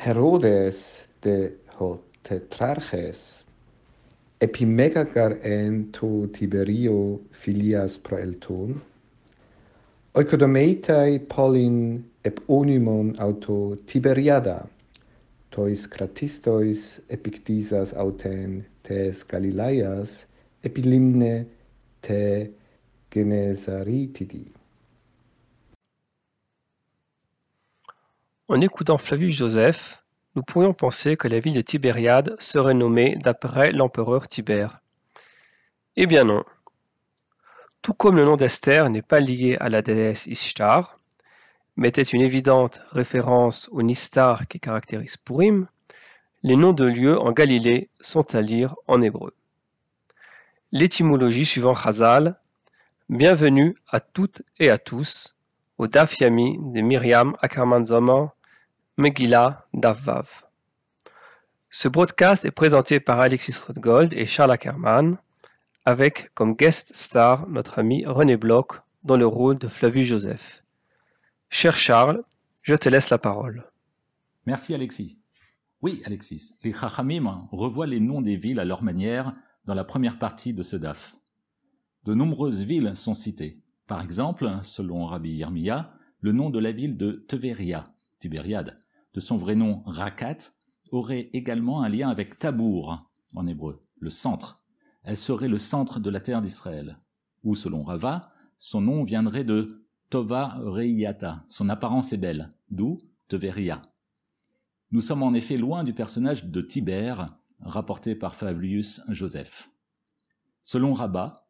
Herodes de Hotetrarches epimegagar en to Tiberio filias proelton oikodomeitai polin eponymon auto Tiberiada tois kratistois epictisas auten tes Galileias epilimne te Genesaritidi En écoutant Flavius Joseph, nous pourrions penser que la ville de Tibériade serait nommée d'après l'empereur Tibère. Eh bien non. Tout comme le nom d'Esther n'est pas lié à la déesse Ishtar, mais était une évidente référence au Nistar qui caractérise Purim, les noms de lieux en Galilée sont à lire en hébreu. L'étymologie suivant Chazal, bienvenue à toutes et à tous au Daf Yami de Myriam Ackerman Megillah Davvav. Ce broadcast est présenté par Alexis Rothgold et Charles Ackerman, avec comme guest star notre ami René Bloch dans le rôle de Flavius Joseph. Cher Charles, je te laisse la parole. Merci Alexis. Oui, Alexis, les Chachamim revoient les noms des villes à leur manière dans la première partie de ce DAF. De nombreuses villes sont citées. Par exemple, selon Rabbi Yirmiya, le nom de la ville de Teveria, Tibériade, de son vrai nom Rakat, aurait également un lien avec Tabour, en hébreu, le centre. Elle serait le centre de la terre d'Israël. Ou selon Rava, son nom viendrait de Tova Reiyata, son apparence est belle, d'où Teveria. Nous sommes en effet loin du personnage de Tibère, rapporté par Flavius Joseph. Selon Rabat,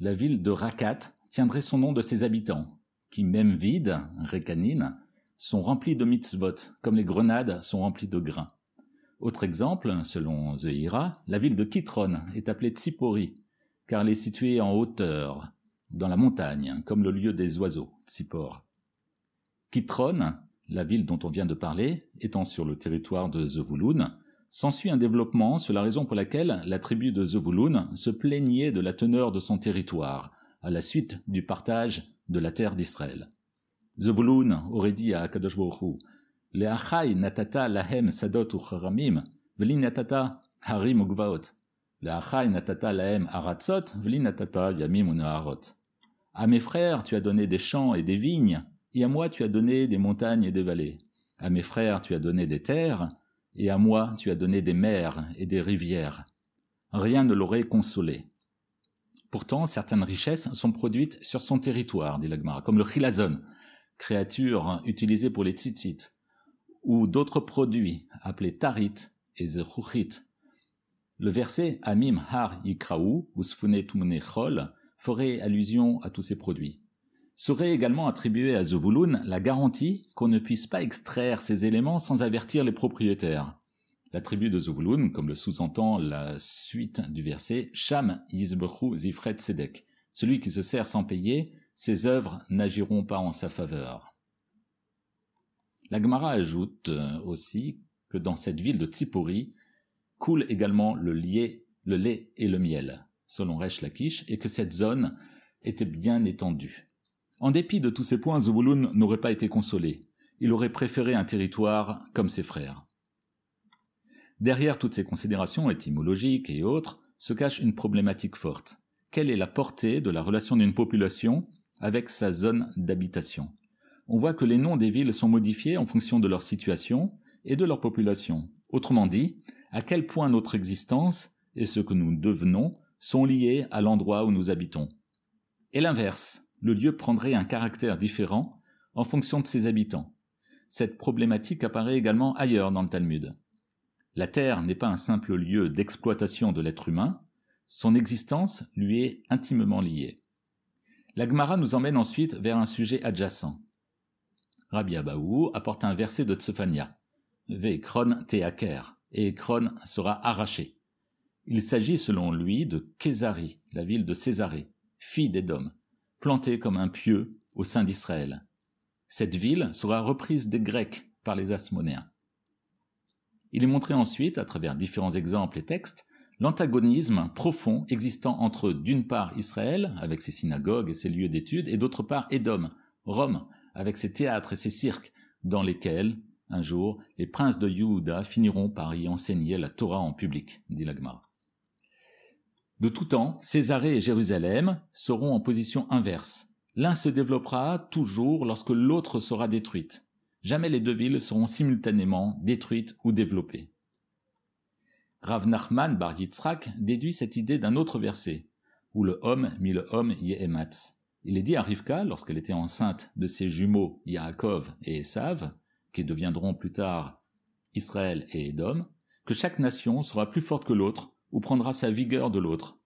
la ville de Rakat tiendrait son nom de ses habitants, qui, même vides, Rekanine, sont remplis de mitzvot, comme les grenades sont remplies de grains. Autre exemple, selon Zehira, la ville de Kitron est appelée Tsipori, car elle est située en hauteur, dans la montagne, comme le lieu des oiseaux, Tsipor. Kitron, la ville dont on vient de parler, étant sur le territoire de Zevulun, s'ensuit un développement sur la raison pour laquelle la tribu de Zevulun se plaignait de la teneur de son territoire, à la suite du partage de la terre d'Israël. Zebulun aurait dit à Kadosh Baruch Leachai natata lahem sadot ucharamim, harim ugvaot. Leachai natata lahem aratzot, veli natata yamim unaharot. À mes frères, tu as donné des champs et des vignes, et à moi tu as donné des montagnes et des vallées. À mes frères, tu as donné des terres, et à moi tu as donné des mers et des rivières. Rien ne l'aurait consolé. Pourtant, certaines richesses sont produites sur son territoire, dit l'Agmara, comme le chilazon, créatures utilisées pour les tzitzit, ou d'autres produits appelés tarit et zechuchit. Le verset Amim har yikraou chol ferait allusion à tous ces produits. Serait également attribué à Zevulun la garantie qu'on ne puisse pas extraire ces éléments sans avertir les propriétaires. La tribu de Zevulun, comme le sous-entend la suite du verset, Sham yizbechu zifret sedek, celui qui se sert sans payer ses œuvres n'agiront pas en sa faveur. La Gemara ajoute euh, aussi que dans cette ville de Tsipori coule également le, le lait et le miel, selon Resh Lakish, et que cette zone était bien étendue. En dépit de tous ces points, Zovulun n'aurait pas été consolé. Il aurait préféré un territoire comme ses frères. Derrière toutes ces considérations étymologiques et autres se cache une problématique forte. Quelle est la portée de la relation d'une population avec sa zone d'habitation. On voit que les noms des villes sont modifiés en fonction de leur situation et de leur population. Autrement dit, à quel point notre existence et ce que nous devenons sont liés à l'endroit où nous habitons. Et l'inverse, le lieu prendrait un caractère différent en fonction de ses habitants. Cette problématique apparaît également ailleurs dans le Talmud. La Terre n'est pas un simple lieu d'exploitation de l'être humain, son existence lui est intimement liée. La Gemara nous emmène ensuite vers un sujet adjacent. Rabbi Abaou apporte un verset de Tsefania. Ve'kron teaker, et Ekron sera arraché. Il s'agit selon lui de Kézari, la ville de Césarée, fille d'Édom, plantée comme un pieu au sein d'Israël. Cette ville sera reprise des Grecs par les Asmonéens. Il est montré ensuite, à travers différents exemples et textes, l'antagonisme profond existant entre d'une part Israël, avec ses synagogues et ses lieux d'études, et d'autre part Édom, Rome, avec ses théâtres et ses cirques, dans lesquels un jour, les princes de Yehuda finiront par y enseigner la Torah en public, dit l'Agmara. De tout temps, Césarée et Jérusalem seront en position inverse. L'un se développera toujours lorsque l'autre sera détruite. Jamais les deux villes seront simultanément détruites ou développées. Rav Nachman bar Yitzhak déduit cette idée d'un autre verset, où le homme mit le homme Yehematz. Il est dit à Rivka, lorsqu'elle était enceinte de ses jumeaux Yaakov et Esav, qui deviendront plus tard Israël et Édom, que chaque nation sera plus forte que l'autre ou prendra sa vigueur de l'autre.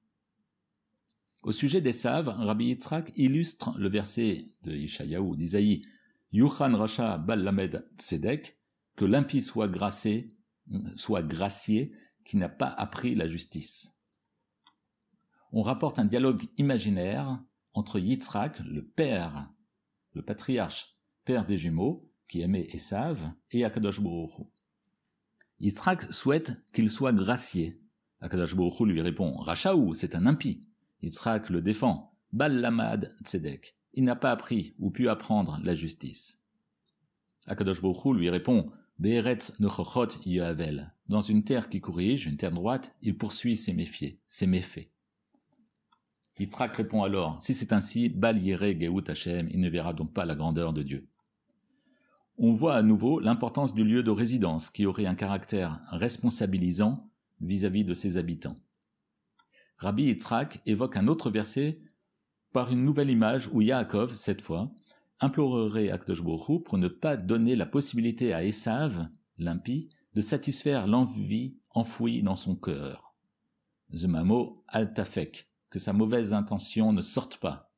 Au sujet d'Esav, Rabbi Yitzhak illustre le verset de Ishayahu d'Isaïe Yuchan Racha Balamed Tzedek, que l'impie soit soit gracié qui n'a pas appris la justice. On rapporte un dialogue imaginaire entre Yitzhak, le père, le patriarche, père des jumeaux, qui aimait Esav, et Akadosh Baruch Yitzhak souhaite qu'il soit gracié. Akadosh Baruch lui répond Rachaou, c'est un impie. Yitzhak le défend. Bal Lamad Tzedek. Il n'a pas appris ou pu apprendre la justice. Akadosh Baruch lui répond Be'eretz Nechochot Yavel. Dans une terre qui corrige, une terre droite, il poursuit ses méfiés, ses méfaits. Yitzhak répond alors Si c'est ainsi, Bal Yere Hashem, il ne verra donc pas la grandeur de Dieu. On voit à nouveau l'importance du lieu de résidence qui aurait un caractère responsabilisant vis-à-vis de ses habitants. Rabbi Yitzhak évoque un autre verset par une nouvelle image où Yaakov, cette fois, implorerait Akdosh pour ne pas donner la possibilité à Esav, l'impie, de satisfaire l'envie enfouie dans son cœur. Zemamo altafek, que sa mauvaise intention ne sorte pas.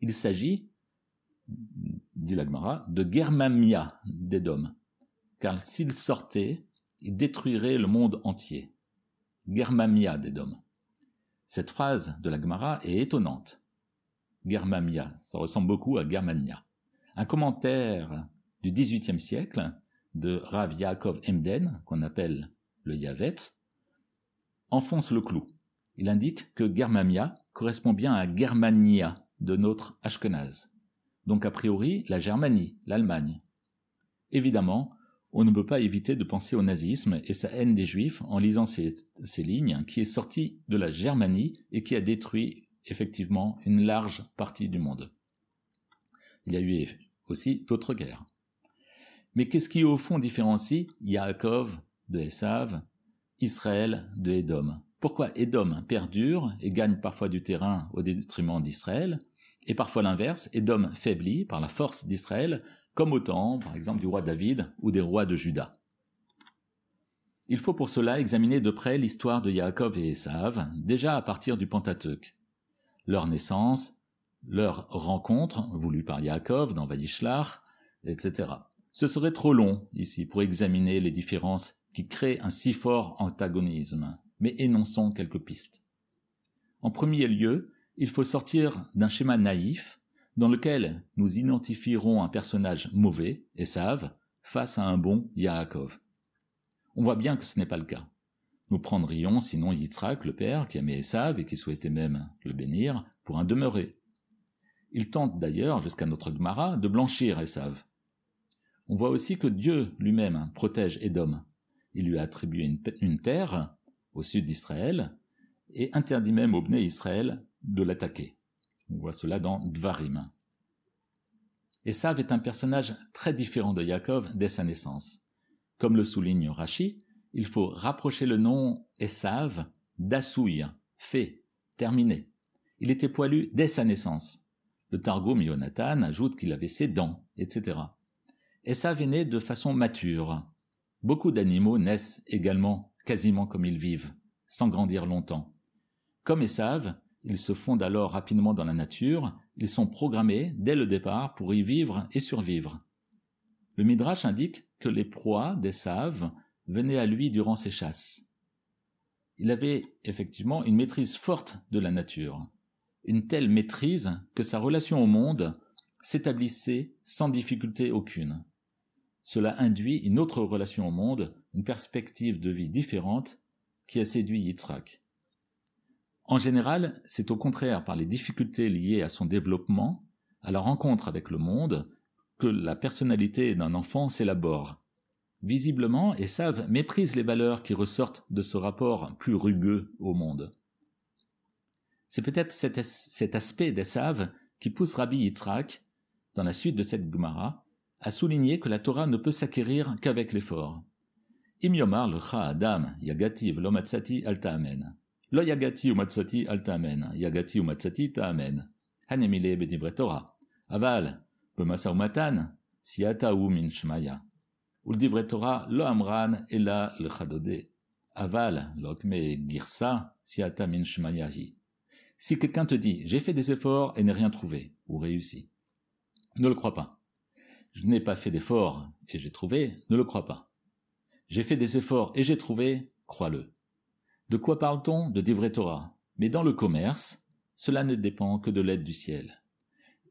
Il s'agit, dit l'Agmara, de Germamia d'Edom, car s'il sortait, il détruirait le monde entier. Germamia d'Edom. Cette phrase de l'Agmara est étonnante. Germamia, ça ressemble beaucoup à Germania. Un commentaire du XVIIIe siècle de Rav Yaakov Emden, qu'on appelle le Yavet, enfonce le clou. Il indique que Germamia correspond bien à Germania de notre Ashkenaz. Donc a priori la Germanie, l'Allemagne. Évidemment, on ne peut pas éviter de penser au nazisme et sa haine des juifs en lisant ces, lignes qui est sortie de la Germanie et qui a détruit effectivement une large partie du monde. Il aussi d'autres guerres. Mais qu'est-ce qui au fond différencie Yaakov de Esav, Israël de Édom Pourquoi Édom perdure et gagne parfois du terrain au détriment d'Israël, et parfois l'inverse, Édom faiblit par la force d'Israël comme au temps, par exemple, du roi David ou des rois de Juda? Il faut pour cela examiner de près l'histoire de Yaakov et Esav, déjà à partir du Pentateuque. Leur naissance, leur rencontre, voulue par Yaakov dans Vayishlach, etc. Ce serait trop long ici pour examiner les différences qui créent un si fort antagonisme, mais énonçons quelques pistes. En premier lieu, il faut sortir d'un schéma naïf dans lequel nous identifierons un personnage mauvais, Esav, face à un bon Yaakov. On voit bien que ce n'est pas le cas. Nous prendrions sinon Yitzhak, le père, qui aimait Esav et qui souhaitait même le bénir, pour un demeuré. Il tente d'ailleurs, jusqu'à notre Gemara, de blanchir Esav. On voit aussi que Dieu lui-même protège Édom. Il lui a attribué une, terre au sud d'Israël et interdit même au Bné Israël de l'attaquer. On voit cela dans Dvarim. Esav est un personnage très différent de Yaakov dès sa naissance. Comme le souligne Rashi, il faut rapprocher le nom Esav d'Assouille, fait, terminé. Il était poilu dès sa naissance. Le Targum Yonatan ajoute qu'il avait ses dents, etc. Esav est né de façon mature. Beaucoup d'animaux naissent également quasiment comme ils vivent, sans grandir longtemps. Comme Esav, ils se fondent alors rapidement dans la nature, ils sont programmés dès le départ pour y vivre et survivre. Le Midrash indique que les proies des saves venaient à lui durant ses chasses. Il avait effectivement une maîtrise forte de la nature, une telle maîtrise que sa relation au monde s'établissait sans difficulté aucune. Cela induit une autre relation au monde, une perspective de vie différente qui a séduit Yitzhak. En général, c'est au contraire par les difficultés liées à son développement, à la rencontre avec le monde, que la personnalité d'un enfant s'élabore. Visiblement, Esav méprise les valeurs qui ressortent de ce rapport plus rugueux au monde. C'est peut-être cet, cet, aspect d'Esav qui pousse Rabbi Yitzhak, dans la suite de cette Gemara, à souligner que la Torah ne peut s'acquérir qu'avec l'effort. Im yomar adam yagati v'lo matzati al ta'amen. Lo yagati umatzati al ta'amen, yagati umatzati ta'amen. Hanemile bedivre Torah. Aval, b'masa umatan, siata u min shmaya. Torah lo amran ela l'chadode. Aval, lokme girsa, siata min shmayahi. Si quelqu'un te dit, j'ai fait des efforts et n'ai rien trouvé, ou réussi, ne le crois pas. Je n'ai pas fait d'efforts et j'ai trouvé, ne le crois pas. J'ai fait des efforts et j'ai trouvé, crois-le. De quoi parle-t-on? De Divrei Torah. Mais dans le commerce, cela ne dépend que de l'aide du ciel.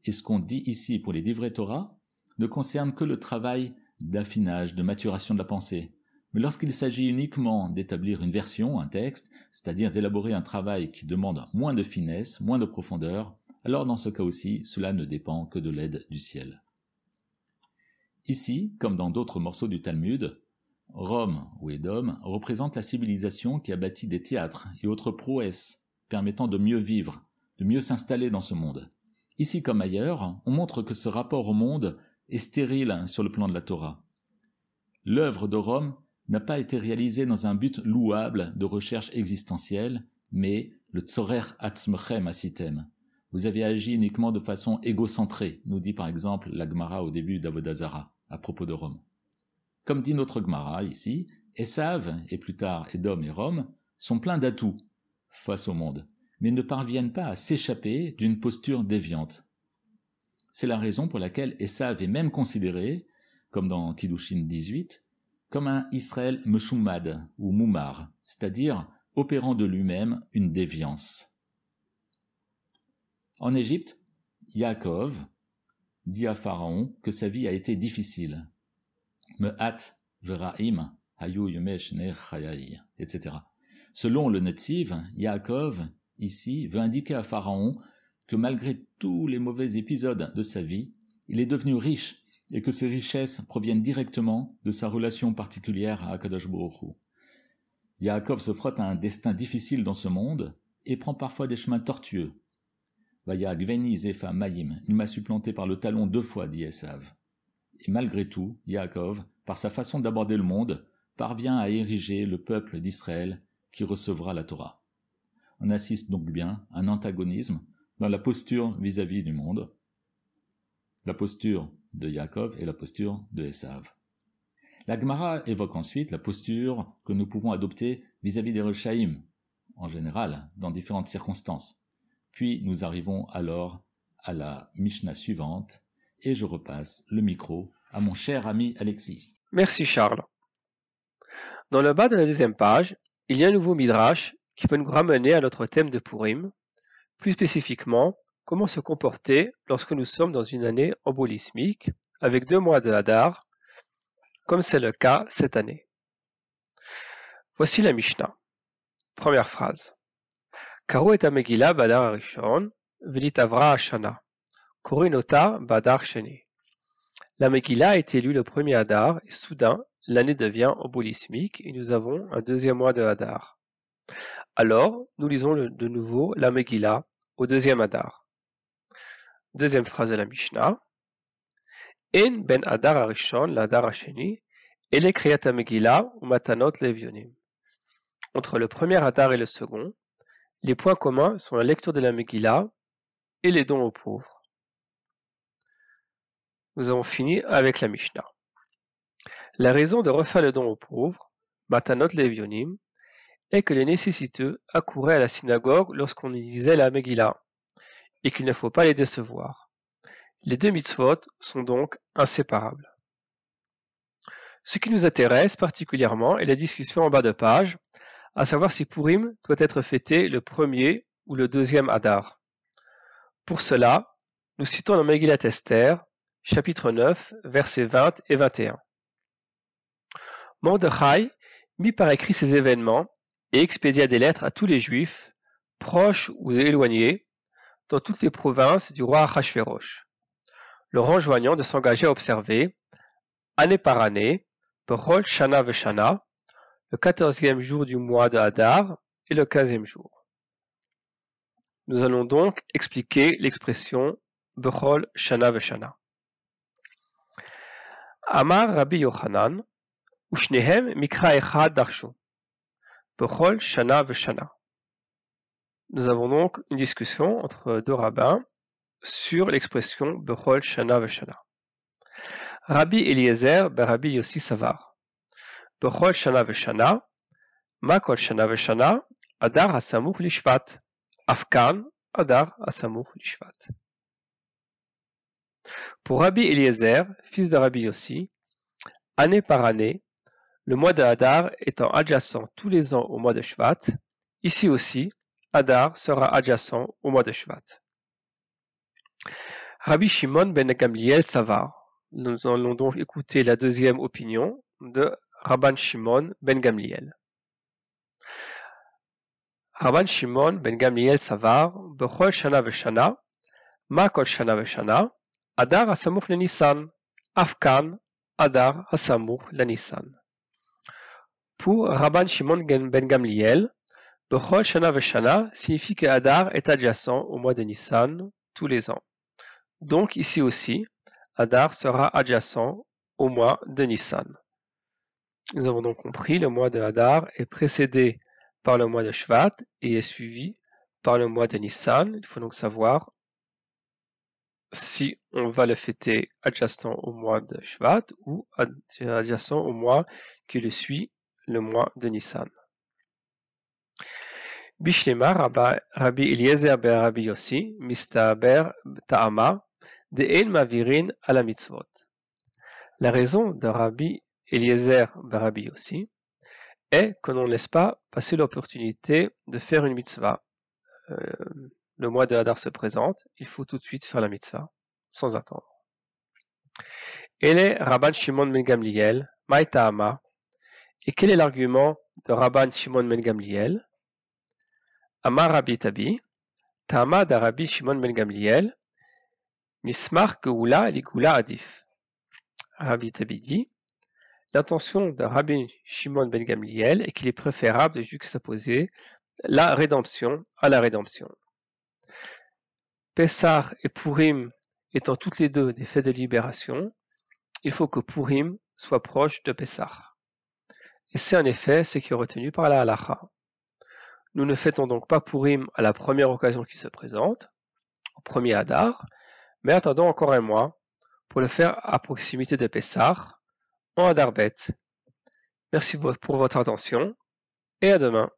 Et ce qu'on dit ici pour les Divrei Torah ne concerne que le travail d'affinage, de maturation de la pensée. Mais lorsqu'il s'agit uniquement d'établir une version, un texte, c'est-à-dire d'élaborer un travail qui demande moins de finesse, moins de profondeur, alors dans ce cas aussi, cela ne dépend que de l'aide du ciel. Ici, comme dans d'autres morceaux du Talmud, Rome ou Édom représente la civilisation qui a bâti des théâtres et autres prouesses permettant de mieux vivre, de mieux s'installer dans ce monde. Ici comme ailleurs, on montre que ce rapport au monde est stérile sur le plan de la Torah. L'œuvre de Rome n'a pas été réalisée dans un but louable de recherche existentielle, mais le tzorer atzmechem asitem, vous avez agi uniquement de façon égocentrée, nous dit par exemple la Gemara au début d'Avodazara, à propos de Rome. Comme dit notre Gemara ici, Esav, et plus tard Edom et Rome, sont pleins d'atouts face au monde, mais ne parviennent pas à s'échapper d'une posture déviante. C'est la raison pour laquelle Esav est même considéré, comme dans Kiddushin 18, comme un Israël Meshumad ou Moumar, c'est-à-dire opérant de lui-même une déviance. En Égypte, Yaakov dit à Pharaon que sa vie a été difficile. Me'at veraim hayu etc. Selon le Netziv, Yaakov, ici, veut indiquer à Pharaon que malgré tous les mauvais épisodes de sa vie, il est devenu riche et que ses richesses proviennent directement de sa relation particulière à Akadosh Baruch Yaakov se frotte à un destin difficile dans ce monde et prend parfois des chemins tortueux, Vaya Gveni Zefa Maïm, il m'a supplanté par le talon deux fois, dit Esav. Et malgré tout, Yaakov, par sa façon d'aborder le monde, parvient à ériger le peuple d'Israël qui recevra la Torah. On assiste donc bien à un antagonisme dans la posture vis-à-vis du monde, la posture de Yaakov et la posture de Esav. La Gemara évoque ensuite la posture que nous pouvons adopter vis-à-vis des Rechaïm, en général, dans différentes circonstances. Puis nous arrivons alors à la Mishnah suivante et je repasse le micro à mon cher ami Alexis. Merci Charles. Dans le bas de la deuxième page, il y a un nouveau midrash qui peut nous ramener à notre thème de Purim, plus spécifiquement Comment se comporter lorsque nous sommes dans une année embolismique avec deux mois de Hadar, comme c'est le cas cette année Voici la Mishnah. Première phrase. Karo et Megillah Badar Arishon, Velitavra Ashana, Korinota Badar Sheni. La Megillah est élue le premier Hadar et soudain, l'année devient embolismique et nous avons un deuxième mois de Hadar. Alors, nous lisons de nouveau la Megillah au deuxième Hadar. Deuxième phrase de la Mishnah. En ben Hadar arishon ou matanot levionim. Entre le premier Hadar et le second, les points communs sont la lecture de la Megillah et les dons aux pauvres. Nous avons fini avec la Mishnah. La raison de refaire le don aux pauvres, Matanot Levionim, est que les nécessiteux accouraient à la synagogue lorsqu'on y lisait la Megillah, et qu'il ne faut pas les décevoir. Les deux mitzvot sont donc inséparables. Ce qui nous intéresse particulièrement est la discussion en bas de page à savoir si Purim doit être fêté le premier ou le deuxième Hadar. Pour cela, nous citons le Megillat Esther, chapitre 9, versets 20 et 21. Mordechai mit par écrit ces événements et expédia des lettres à tous les Juifs, proches ou éloignés, dans toutes les provinces du roi Achashverosh, leur enjoignant de s'engager à observer, année par année, Bechol Shana Veshana, le quatorzième jour du mois de Hadar et le quinzième jour. Nous allons donc expliquer l'expression Bechol Shana Veshana. Amar Rabbi Yochanan, Ushnehem Mikra Echad Darshu, Bechol Shana Veshana. Nous avons donc une discussion entre deux rabbins sur l'expression Bechol Shana Veshana. Rabbi Eliezer ben Rabbi Yossi Savar. Bechol Shana Veshana, Makol Shana Veshana, Adar Hasamuch Lishvat, Afkan, Adar Hasamuch Lishvat. Pour Rabbi Eliezer, fils de Rabbi Yossi, année par année, le mois de Hadar étant adjacent tous les ans au mois de Shvat, ici aussi, Hadar sera adjacent au mois de Shvat. Rabbi Shimon ben Gamliel Savar. Nous allons donc écouter la deuxième opinion de Rabban Shimon ben Gamliel. Rabban Shimon ben Gamliel Savar, Bechol Shana Veshana, Ma Kol Shana Veshana, Adar Hasamuch Nissan, Afkan, Adar Hasamuch Nissan. Pour Rabban Shimon ben Gamliel, Bechol Shana Veshana signifie que Adar est adjacent au mois de Nissan tous les ans. Donc ici aussi, Adar sera adjacent au mois de Nissan. Nous avons donc compris, le mois de Hadar est précédé par le mois de Shvat et est suivi par le mois de Nissan. Il faut donc savoir si on va le fêter adjacent au mois de Shvat ou adjacent au mois qui le suit, le mois de Nissan. En Mavirin à la raison de Rabbi Eliezer ben Rabbi Yossi est que l'on ne laisse pas passer l'opportunité de faire une mitzvah. Euh, le mois de Hadar se présente, il faut tout de suite faire la mitzvah, sans attendre. Est Rabban Shimon ben. Et quel est l'argument de Rabban Shimon ben Gamliel? Amar Rabbi Tabi, Tama da Rabbi Shimon ben Gamliel, Mismar Geoula Ligula Adif. Rabbi Tabi dit, l'intention de Rabbi Shimon ben Gamliel est qu'il est préférable de juxtaposer la rédemption à la rédemption. Pessah et Purim étant toutes les deux des fêtes de libération, il faut que Purim soit proche de Pessah. Et c'est en effet ce qui est retenu par la halacha. Nous ne fêtons donc pas Purim à la première occasion qui se présente, au premier Hadar, mais attendons encore un mois pour le faire à proximité de Pessah, en Hadarbet. Merci pour votre attention et à demain.